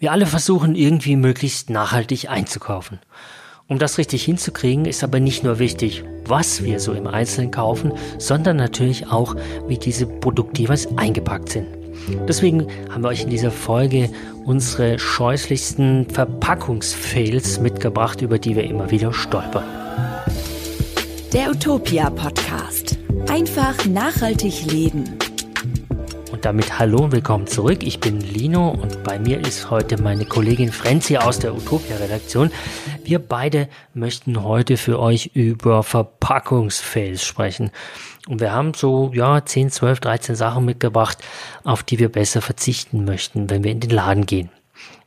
Wir alle versuchen irgendwie möglichst nachhaltig einzukaufen. Um das richtig hinzukriegen, ist aber nicht nur wichtig, was wir so im Einzelnen kaufen, sondern natürlich auch, wie diese Produkte jeweils eingepackt sind. Deswegen haben wir euch in dieser Folge unsere scheußlichsten Verpackungsfails mitgebracht, über die wir immer wieder stolpern. Der Utopia Podcast. Einfach nachhaltig leben. Und damit hallo und willkommen zurück. Ich bin Lino und bei mir ist heute meine Kollegin Frenzi aus der Utopia-Redaktion. Wir beide möchten heute für euch über Verpackungsfails sprechen. Und wir haben so, ja, 10, 12, 13 Sachen mitgebracht, auf die wir besser verzichten möchten, wenn wir in den Laden gehen.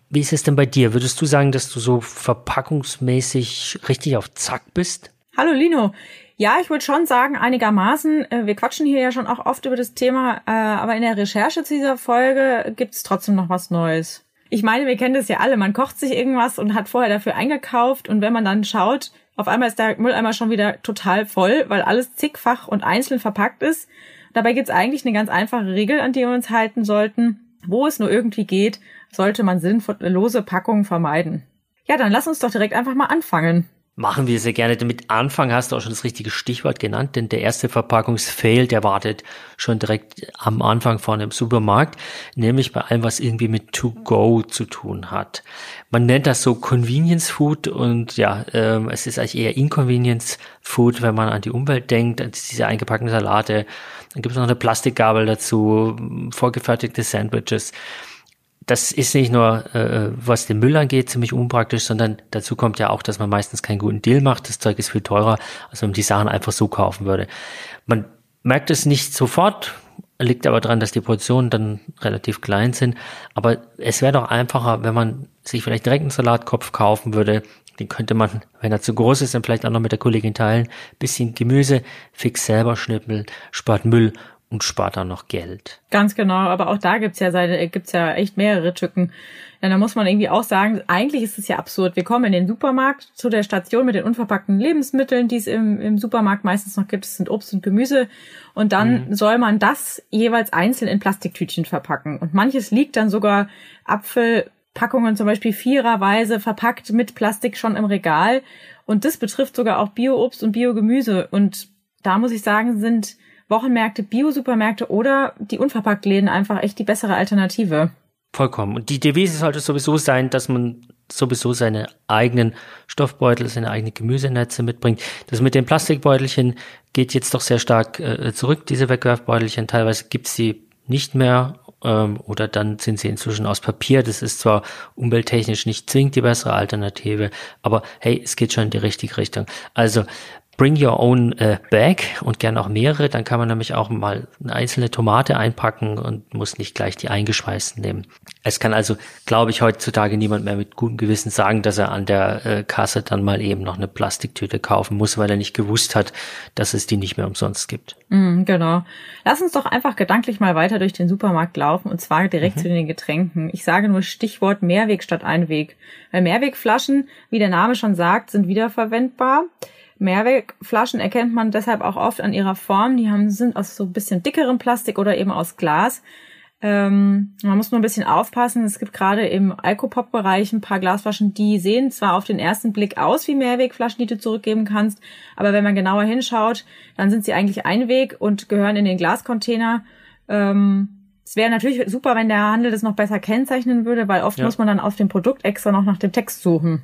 Wie ist es denn bei dir? Würdest du sagen, dass du so verpackungsmäßig richtig auf Zack bist? Hallo Lino. Ja, ich würde schon sagen, einigermaßen. Äh, wir quatschen hier ja schon auch oft über das Thema, äh, aber in der Recherche zu dieser Folge gibt es trotzdem noch was Neues. Ich meine, wir kennen das ja alle. Man kocht sich irgendwas und hat vorher dafür eingekauft und wenn man dann schaut, auf einmal ist der Mülleimer schon wieder total voll, weil alles zigfach und einzeln verpackt ist. Dabei gibt es eigentlich eine ganz einfache Regel, an die wir uns halten sollten. Wo es nur irgendwie geht, sollte man sinnlose Packungen vermeiden. Ja, dann lass uns doch direkt einfach mal anfangen. Machen wir sehr gerne. Damit Anfang hast du auch schon das richtige Stichwort genannt, denn der erste Verpackungsfail, der wartet schon direkt am Anfang von dem Supermarkt, nämlich bei allem, was irgendwie mit To Go zu tun hat. Man nennt das so Convenience Food und ja, ähm, es ist eigentlich eher Inconvenience Food, wenn man an die Umwelt denkt, diese eingepackten Salate. Dann gibt es noch eine Plastikgabel dazu, vorgefertigte Sandwiches das ist nicht nur, äh, was den Müll angeht, ziemlich unpraktisch, sondern dazu kommt ja auch, dass man meistens keinen guten Deal macht. Das Zeug ist viel teurer, als wenn man die Sachen einfach so kaufen würde. Man merkt es nicht sofort, liegt aber daran, dass die Portionen dann relativ klein sind. Aber es wäre doch einfacher, wenn man sich vielleicht direkt einen Salatkopf kaufen würde. Den könnte man, wenn er zu groß ist, dann vielleicht auch noch mit der Kollegin teilen. Bisschen Gemüse, fix selber schnippeln, spart Müll und spart dann noch Geld. Ganz genau, aber auch da gibt's ja seine, gibt's ja echt mehrere Tücken. Ja, da muss man irgendwie auch sagen, eigentlich ist es ja absurd. Wir kommen in den Supermarkt zu der Station mit den unverpackten Lebensmitteln, die es im, im Supermarkt meistens noch gibt. Es sind Obst und Gemüse. Und dann mhm. soll man das jeweils einzeln in Plastiktütchen verpacken. Und manches liegt dann sogar Apfelpackungen zum Beispiel viererweise verpackt mit Plastik schon im Regal. Und das betrifft sogar auch Bio-Obst und Biogemüse. Und da muss ich sagen, sind Wochenmärkte, Bio-Supermärkte oder die Unverpacktläden einfach echt die bessere Alternative. Vollkommen. Und die Devise sollte sowieso sein, dass man sowieso seine eigenen Stoffbeutel, seine eigenen Gemüsenetze mitbringt. Das mit den Plastikbeutelchen geht jetzt doch sehr stark äh, zurück, diese Wegwerfbeutelchen. Teilweise gibt's sie nicht mehr ähm, oder dann sind sie inzwischen aus Papier. Das ist zwar umwelttechnisch nicht zwingend die bessere Alternative, aber hey, es geht schon in die richtige Richtung. Also Bring Your Own äh, Bag und gern auch mehrere. Dann kann man nämlich auch mal eine einzelne Tomate einpacken und muss nicht gleich die eingeschweißten nehmen. Es kann also, glaube ich, heutzutage niemand mehr mit gutem Gewissen sagen, dass er an der äh, Kasse dann mal eben noch eine Plastiktüte kaufen muss, weil er nicht gewusst hat, dass es die nicht mehr umsonst gibt. Mm, genau. Lass uns doch einfach gedanklich mal weiter durch den Supermarkt laufen und zwar direkt mhm. zu den Getränken. Ich sage nur Stichwort Mehrweg statt Einweg. Weil Mehrwegflaschen, wie der Name schon sagt, sind wiederverwendbar. Mehrwegflaschen erkennt man deshalb auch oft an ihrer Form. Die haben, sind aus so ein bisschen dickerem Plastik oder eben aus Glas. Ähm, man muss nur ein bisschen aufpassen. Es gibt gerade im Alkopop-Bereich ein paar Glasflaschen, die sehen zwar auf den ersten Blick aus wie Mehrwegflaschen, die du zurückgeben kannst, aber wenn man genauer hinschaut, dann sind sie eigentlich Einweg und gehören in den Glascontainer. Ähm, es wäre natürlich super, wenn der Handel das noch besser kennzeichnen würde, weil oft ja. muss man dann auf dem Produkt extra noch nach dem Text suchen.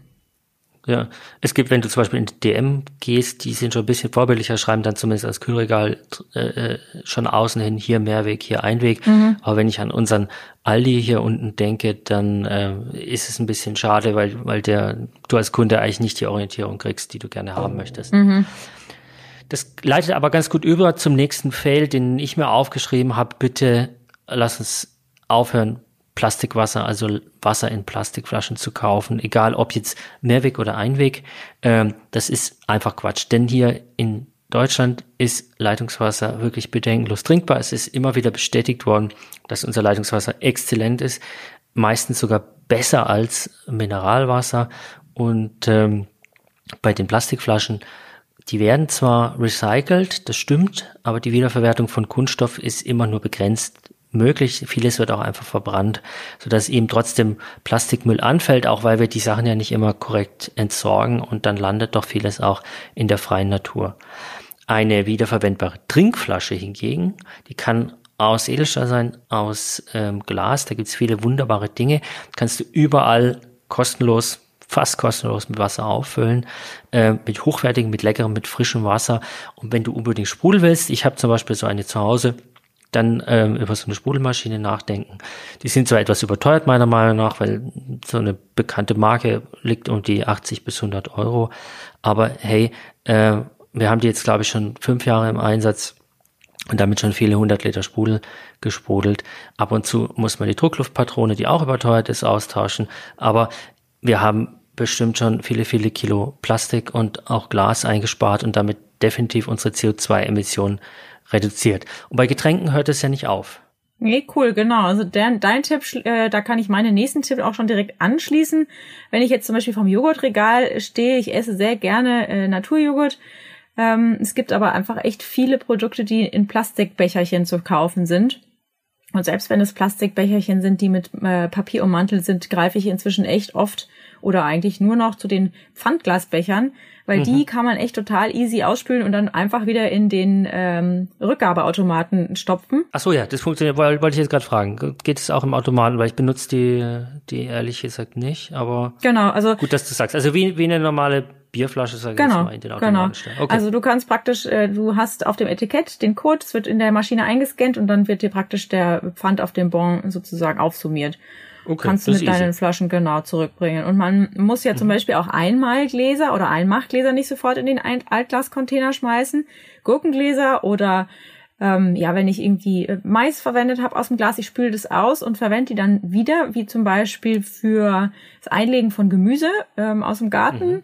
Ja, es gibt, wenn du zum Beispiel in DM gehst, die sind schon ein bisschen vorbildlicher, schreiben dann zumindest als Kühlregal äh, äh, schon außen hin hier Mehrweg, hier Einweg. Mhm. Aber wenn ich an unseren Aldi hier unten denke, dann äh, ist es ein bisschen schade, weil, weil der, du als Kunde eigentlich nicht die Orientierung kriegst, die du gerne haben möchtest. Mhm. Das leitet aber ganz gut über zum nächsten Fail, den ich mir aufgeschrieben habe. Bitte lass uns aufhören, Plastikwasser, also Wasser in Plastikflaschen zu kaufen, egal ob jetzt Mehrweg oder Einweg. Ähm, das ist einfach Quatsch, denn hier in Deutschland ist Leitungswasser wirklich bedenkenlos trinkbar. Es ist immer wieder bestätigt worden, dass unser Leitungswasser exzellent ist, meistens sogar besser als Mineralwasser. Und ähm, bei den Plastikflaschen, die werden zwar recycelt, das stimmt, aber die Wiederverwertung von Kunststoff ist immer nur begrenzt möglich. Vieles wird auch einfach verbrannt, sodass eben trotzdem Plastikmüll anfällt, auch weil wir die Sachen ja nicht immer korrekt entsorgen und dann landet doch vieles auch in der freien Natur. Eine wiederverwendbare Trinkflasche hingegen, die kann aus Edelstahl sein, aus ähm, Glas, da gibt's viele wunderbare Dinge, kannst du überall kostenlos fast kostenlos mit Wasser auffüllen, äh, mit hochwertigem, mit leckerem, mit frischem Wasser. Und wenn du unbedingt Sprudel willst, ich habe zum Beispiel so eine zu Hause, dann ähm, über so eine Sprudelmaschine nachdenken. Die sind zwar etwas überteuert meiner Meinung nach, weil so eine bekannte Marke liegt um die 80 bis 100 Euro. Aber hey, äh, wir haben die jetzt glaube ich schon fünf Jahre im Einsatz und damit schon viele hundert Liter Sprudel gesprudelt. Ab und zu muss man die Druckluftpatrone, die auch überteuert ist, austauschen. Aber wir haben bestimmt schon viele, viele Kilo Plastik und auch Glas eingespart und damit definitiv unsere CO2-Emissionen reduziert. Und bei Getränken hört es ja nicht auf. Nee, cool, genau. Also dein, dein Tipp, äh, da kann ich meinen nächsten Tipp auch schon direkt anschließen. Wenn ich jetzt zum Beispiel vom Joghurtregal stehe, ich esse sehr gerne äh, Naturjoghurt. Ähm, es gibt aber einfach echt viele Produkte, die in Plastikbecherchen zu kaufen sind. Und selbst wenn es Plastikbecherchen sind, die mit äh, Papier ummantelt sind, greife ich inzwischen echt oft oder eigentlich nur noch zu den Pfandglasbechern, weil mhm. die kann man echt total easy ausspülen und dann einfach wieder in den ähm, Rückgabeautomaten stopfen. Ach so, ja, das funktioniert, wollte ich jetzt gerade fragen. Geht es auch im Automaten, weil ich benutze die, die ehrlich gesagt nicht, aber genau, also gut, dass du sagst. Also wie, wie eine normale Bierflasche, sag ich genau, mal, in den Automaten genau. Okay. Also du kannst praktisch, äh, du hast auf dem Etikett den Code, es wird in der Maschine eingescannt und dann wird dir praktisch der Pfand auf dem Bon sozusagen aufsummiert. Okay, kannst du mit deinen easy. Flaschen genau zurückbringen. Und man muss ja zum mhm. Beispiel auch Einmalgläser oder Einmachgläser nicht sofort in den Altglascontainer schmeißen. Gurkengläser oder ähm, ja, wenn ich irgendwie äh, Mais verwendet habe aus dem Glas, ich spüle das aus und verwende die dann wieder, wie zum Beispiel für das Einlegen von Gemüse ähm, aus dem Garten. Mhm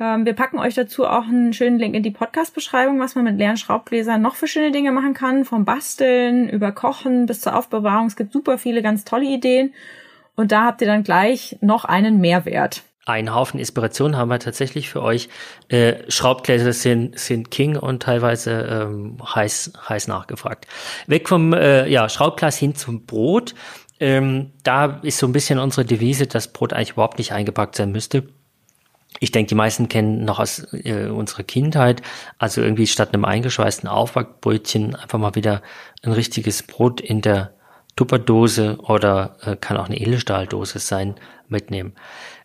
ähm, wir packen euch dazu auch einen schönen Link in die Podcast-Beschreibung, was man mit leeren Schraubgläsern noch für schöne Dinge machen kann. Vom Basteln über Kochen bis zur Aufbewahrung. Es gibt super viele ganz tolle Ideen. Und da habt ihr dann gleich noch einen Mehrwert. Ein Haufen Inspiration haben wir tatsächlich für euch. Äh, Schraubgläser sind, sind King und teilweise ähm, heiß, heiß nachgefragt. Weg vom äh, ja, Schraubglas hin zum Brot. Ähm, da ist so ein bisschen unsere Devise, dass Brot eigentlich überhaupt nicht eingepackt sein müsste ich denke, die meisten kennen noch aus äh, unserer Kindheit, also irgendwie statt einem eingeschweißten Aufbackbrötchen einfach mal wieder ein richtiges Brot in der Tupperdose oder äh, kann auch eine Edelstahldose sein, mitnehmen.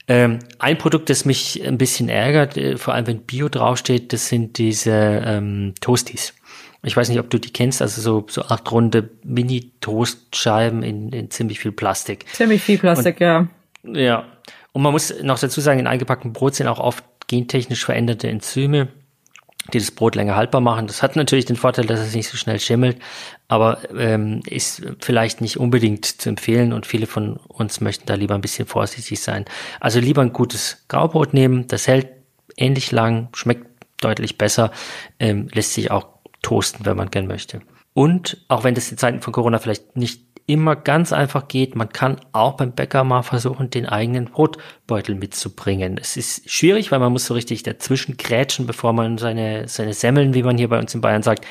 Ähm, ein Produkt, das mich ein bisschen ärgert, äh, vor allem wenn Bio draufsteht, das sind diese ähm, Toasties. Ich weiß nicht, ob du die kennst, also so, so acht runde Mini-Toastscheiben in, in ziemlich viel Plastik. Ziemlich viel Plastik, Und, ja. Ja, und man muss noch dazu sagen, in eingepacktem Brot sind auch oft gentechnisch veränderte Enzyme, die das Brot länger haltbar machen. Das hat natürlich den Vorteil, dass es nicht so schnell schimmelt, aber ähm, ist vielleicht nicht unbedingt zu empfehlen und viele von uns möchten da lieber ein bisschen vorsichtig sein. Also lieber ein gutes Graubrot nehmen, das hält ähnlich lang, schmeckt deutlich besser, ähm, lässt sich auch toasten, wenn man gern möchte. Und auch wenn das in Zeiten von Corona vielleicht nicht immer ganz einfach geht. Man kann auch beim Bäcker mal versuchen, den eigenen Brotbeutel mitzubringen. Es ist schwierig, weil man muss so richtig dazwischen grätschen, bevor man seine, seine Semmeln, wie man hier bei uns in Bayern sagt,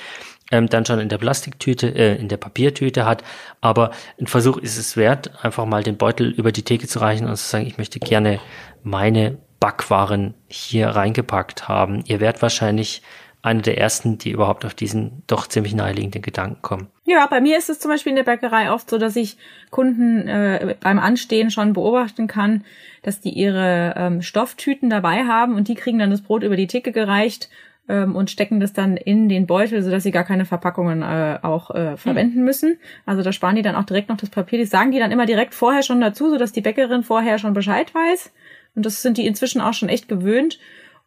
ähm, dann schon in der Plastiktüte, äh, in der Papiertüte hat. Aber ein Versuch ist es wert, einfach mal den Beutel über die Theke zu reichen und zu sagen, ich möchte gerne meine Backwaren hier reingepackt haben. Ihr werdet wahrscheinlich eine der ersten, die überhaupt auf diesen doch ziemlich naheliegenden Gedanken kommen. Ja, bei mir ist es zum Beispiel in der Bäckerei oft so, dass ich Kunden äh, beim Anstehen schon beobachten kann, dass die ihre ähm, Stofftüten dabei haben und die kriegen dann das Brot über die Theke gereicht ähm, und stecken das dann in den Beutel, sodass sie gar keine Verpackungen äh, auch äh, verwenden hm. müssen. Also da sparen die dann auch direkt noch das Papier. Das sagen die dann immer direkt vorher schon dazu, sodass die Bäckerin vorher schon Bescheid weiß. Und das sind die inzwischen auch schon echt gewöhnt.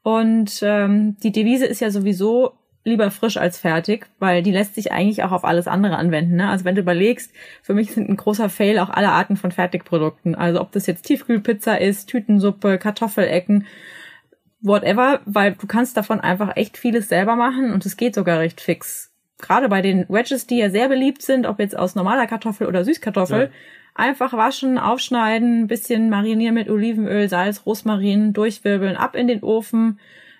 Und ähm, die Devise ist ja sowieso lieber frisch als fertig, weil die lässt sich eigentlich auch auf alles andere anwenden. Ne? Also wenn du überlegst, für mich sind ein großer Fail auch alle Arten von Fertigprodukten. Also ob das jetzt Tiefkühlpizza ist, Tütensuppe, Kartoffelecken, whatever, weil du kannst davon einfach echt vieles selber machen und es geht sogar recht fix. Gerade bei den Wedges, die ja sehr beliebt sind, ob jetzt aus normaler Kartoffel oder Süßkartoffel, ja. Einfach waschen, aufschneiden, bisschen marinieren mit Olivenöl, Salz, Rosmarin, durchwirbeln, ab in den Ofen,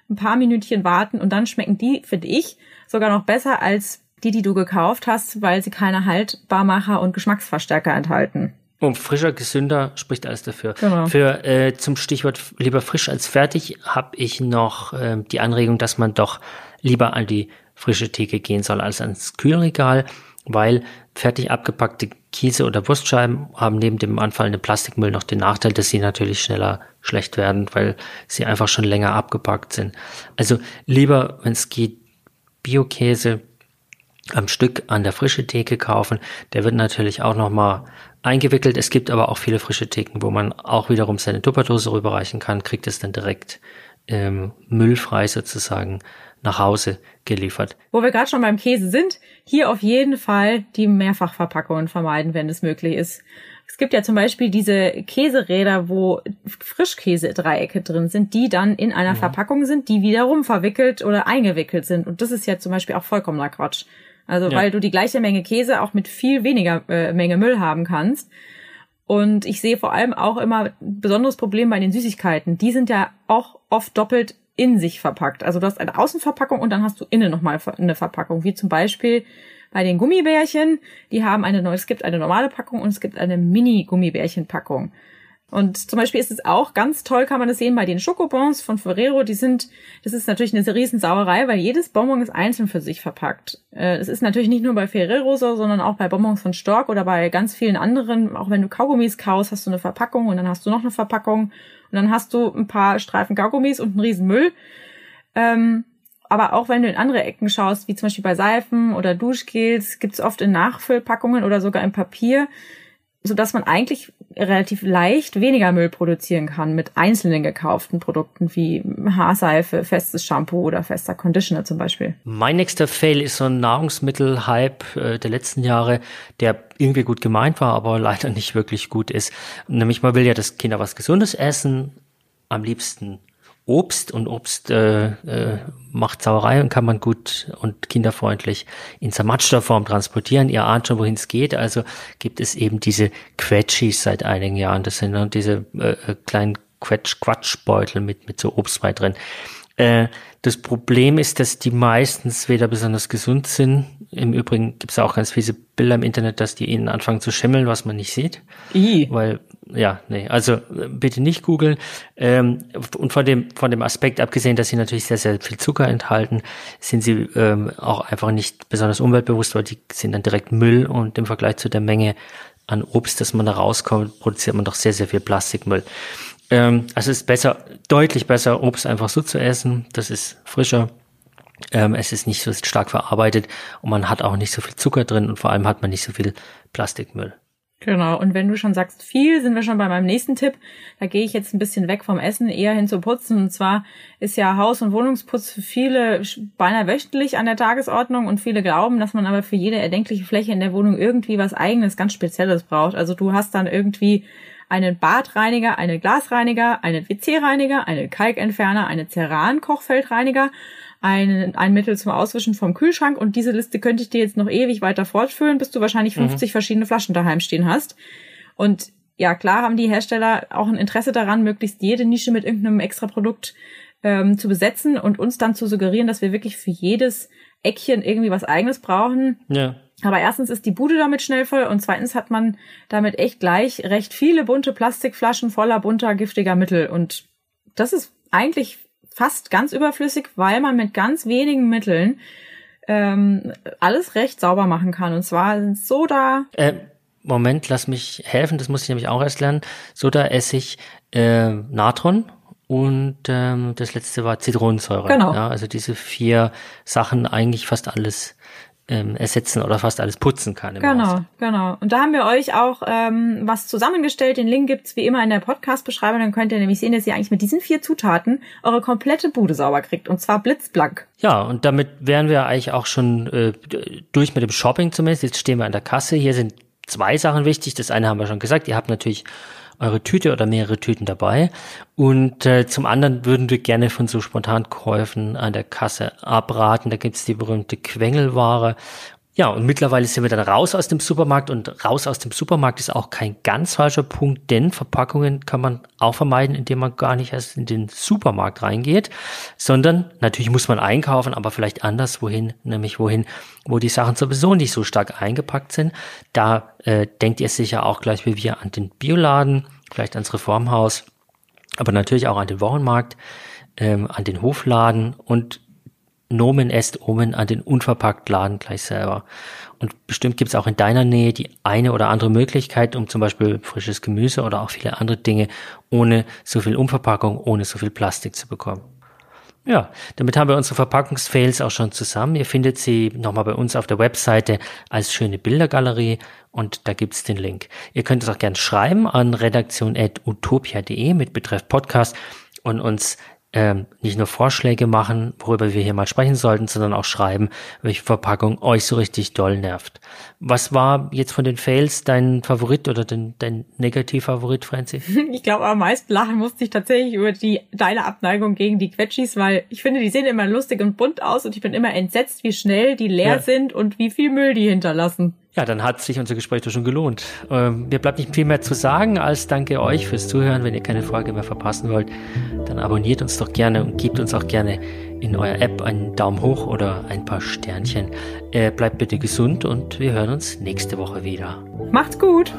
ein paar Minütchen warten und dann schmecken die, finde ich, sogar noch besser als Die, die du gekauft hast, weil sie keine Haltbarmacher und Geschmacksverstärker enthalten. Und frischer, gesünder spricht alles dafür. Genau. Für äh, zum Stichwort lieber frisch als fertig habe ich noch äh, die Anregung, dass man doch lieber an die frische Theke gehen soll als ans Kühlregal, weil fertig abgepackte Käse oder Wurstscheiben haben neben dem anfallenden Plastikmüll noch den Nachteil, dass sie natürlich schneller schlecht werden, weil sie einfach schon länger abgepackt sind. Also lieber, wenn es geht, Biokäse am Stück an der frische Theke kaufen. Der wird natürlich auch nochmal eingewickelt. Es gibt aber auch viele frische Theken, wo man auch wiederum seine Tupperdose rüberreichen kann, kriegt es dann direkt ähm, müllfrei sozusagen nach Hause geliefert. Wo wir gerade schon beim Käse sind, hier auf jeden Fall die Mehrfachverpackungen vermeiden, wenn es möglich ist. Es gibt ja zum Beispiel diese Käseräder, wo Frischkäse-Dreiecke drin sind, die dann in einer ja. Verpackung sind, die wiederum verwickelt oder eingewickelt sind. Und das ist ja zum Beispiel auch vollkommener Quatsch. Also ja. weil du die gleiche Menge Käse auch mit viel weniger äh, Menge Müll haben kannst. Und ich sehe vor allem auch immer ein besonderes Problem bei den Süßigkeiten. Die sind ja auch oft doppelt in sich verpackt. Also du hast eine Außenverpackung und dann hast du innen nochmal eine Verpackung, wie zum Beispiel bei den Gummibärchen. Die haben eine neue, es gibt eine normale Packung und es gibt eine Mini-Gummibärchen-Packung. Und zum Beispiel ist es auch ganz toll, kann man das sehen bei den Schokobons von Ferrero. Die sind, das ist natürlich eine Riesensauerei, weil jedes Bonbon ist einzeln für sich verpackt. Äh, es ist natürlich nicht nur bei Ferrero so, sondern auch bei Bonbons von Stork oder bei ganz vielen anderen. Auch wenn du Kaugummis kaust, hast du eine Verpackung und dann hast du noch eine Verpackung und dann hast du ein paar Streifen Kaugummis und einen riesen Müll. Ähm, aber auch wenn du in andere Ecken schaust, wie zum Beispiel bei Seifen oder Duschgels, gibt es oft in Nachfüllpackungen oder sogar in Papier so dass man eigentlich relativ leicht weniger Müll produzieren kann mit einzelnen gekauften Produkten wie Haarseife, festes Shampoo oder fester Conditioner zum Beispiel. Mein nächster Fail ist so ein Nahrungsmittelhype äh, der letzten Jahre, der irgendwie gut gemeint war, aber leider nicht wirklich gut ist. Nämlich man will ja, dass Kinder was Gesundes essen, am liebsten Obst und Obst äh, äh, macht Sauerei und kann man gut und kinderfreundlich in zermatschter Form transportieren. Ihr ahnt schon, wohin es geht. Also gibt es eben diese Quetschis seit einigen Jahren. Das sind dann diese äh, äh, kleinen Quetsch-Quatschbeutel mit, mit so Obstbrei drin. Äh, das Problem ist, dass die meistens weder besonders gesund sind. Im Übrigen gibt es auch ganz fiese Bilder im Internet, dass die ihnen anfangen zu schimmeln, was man nicht sieht. I. Weil, ja, nee, also bitte nicht googeln. Ähm, und von dem, von dem Aspekt abgesehen, dass sie natürlich sehr, sehr viel Zucker enthalten, sind sie ähm, auch einfach nicht besonders umweltbewusst, weil die sind dann direkt Müll und im Vergleich zu der Menge an Obst, das man da rauskommt, produziert man doch sehr, sehr viel Plastikmüll. Ähm, also es ist besser, deutlich besser, Obst einfach so zu essen. Das ist frischer. Ähm, es ist nicht so stark verarbeitet und man hat auch nicht so viel Zucker drin und vor allem hat man nicht so viel Plastikmüll. Genau, und wenn du schon sagst viel, sind wir schon bei meinem nächsten Tipp. Da gehe ich jetzt ein bisschen weg vom Essen, eher hin zu Putzen. Und zwar ist ja Haus- und Wohnungsputz für viele beinahe wöchentlich an der Tagesordnung und viele glauben, dass man aber für jede erdenkliche Fläche in der Wohnung irgendwie was eigenes, ganz Spezielles braucht. Also du hast dann irgendwie einen Badreiniger, einen Glasreiniger, einen WC-Reiniger, einen Kalkentferner, einen Ceran-Kochfeldreiniger, ein, ein Mittel zum Auswischen vom Kühlschrank und diese Liste könnte ich dir jetzt noch ewig weiter fortführen, bis du wahrscheinlich 50 mhm. verschiedene Flaschen daheim stehen hast. Und ja, klar haben die Hersteller auch ein Interesse daran, möglichst jede Nische mit irgendeinem extra Produkt ähm, zu besetzen und uns dann zu suggerieren, dass wir wirklich für jedes Eckchen irgendwie was eigenes brauchen. Ja. Aber erstens ist die Bude damit schnell voll und zweitens hat man damit echt gleich recht viele bunte Plastikflaschen voller bunter, giftiger Mittel. Und das ist eigentlich fast ganz überflüssig, weil man mit ganz wenigen Mitteln ähm, alles recht sauber machen kann. Und zwar sind Soda. Äh, Moment, lass mich helfen, das muss ich nämlich auch erst lernen. Soda, Essig, äh, Natron und ähm, das letzte war Zitronensäure. Genau. Ja, also diese vier Sachen eigentlich fast alles ähm, ersetzen oder fast alles putzen kann. Im genau, Haus. genau. Und da haben wir euch auch ähm, was zusammengestellt. Den Link gibt's wie immer in der Podcast-Beschreibung. Dann könnt ihr nämlich sehen, dass ihr eigentlich mit diesen vier Zutaten eure komplette Bude sauber kriegt. Und zwar blitzblank. Ja, und damit wären wir eigentlich auch schon äh, durch mit dem Shopping zumindest. Jetzt stehen wir an der Kasse. Hier sind zwei Sachen wichtig. Das eine haben wir schon gesagt. Ihr habt natürlich eure Tüte oder mehrere Tüten dabei. Und äh, zum anderen würden wir gerne von so Spontankäufen an der Kasse abraten. Da gibt's die berühmte Quengelware. Ja, und mittlerweile sind wir dann raus aus dem Supermarkt und raus aus dem Supermarkt ist auch kein ganz falscher Punkt, denn Verpackungen kann man auch vermeiden, indem man gar nicht erst in den Supermarkt reingeht, sondern natürlich muss man einkaufen, aber vielleicht anders wohin, nämlich wohin, wo die Sachen sowieso nicht so stark eingepackt sind. Da äh, denkt ihr sicher auch gleich wie wir an den Bioladen, vielleicht ans Reformhaus, aber natürlich auch an den Wochenmarkt, ähm, an den Hofladen und Nomen est Omen an den Unverpacktladen gleich selber. Und bestimmt gibt es auch in deiner Nähe die eine oder andere Möglichkeit, um zum Beispiel frisches Gemüse oder auch viele andere Dinge ohne so viel Umverpackung, ohne so viel Plastik zu bekommen. Ja, damit haben wir unsere Verpackungsfails auch schon zusammen. Ihr findet sie nochmal bei uns auf der Webseite als schöne Bildergalerie und da gibt's den Link. Ihr könnt es auch gerne schreiben an redaktion.utopia.de mit Betreff Podcast und uns ähm, nicht nur Vorschläge machen, worüber wir hier mal sprechen sollten, sondern auch schreiben, welche Verpackung euch so richtig doll nervt. Was war jetzt von den Fails dein Favorit oder dein, dein Negativ-Favorit, Franzi? Ich glaube, am meisten lachen musste ich tatsächlich über die deine Abneigung gegen die Quetschis, weil ich finde, die sehen immer lustig und bunt aus und ich bin immer entsetzt, wie schnell die leer ja. sind und wie viel Müll die hinterlassen. Ja, dann hat sich unser Gespräch doch schon gelohnt. Ähm, mir bleibt nicht viel mehr zu sagen, als danke euch fürs Zuhören. Wenn ihr keine Folge mehr verpassen wollt, dann abonniert uns doch gerne und gebt uns auch gerne in eurer App einen Daumen hoch oder ein paar Sternchen. Äh, bleibt bitte gesund und wir hören uns nächste Woche wieder. Macht's gut!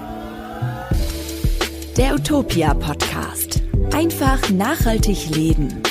Der Utopia Podcast. Einfach nachhaltig leben.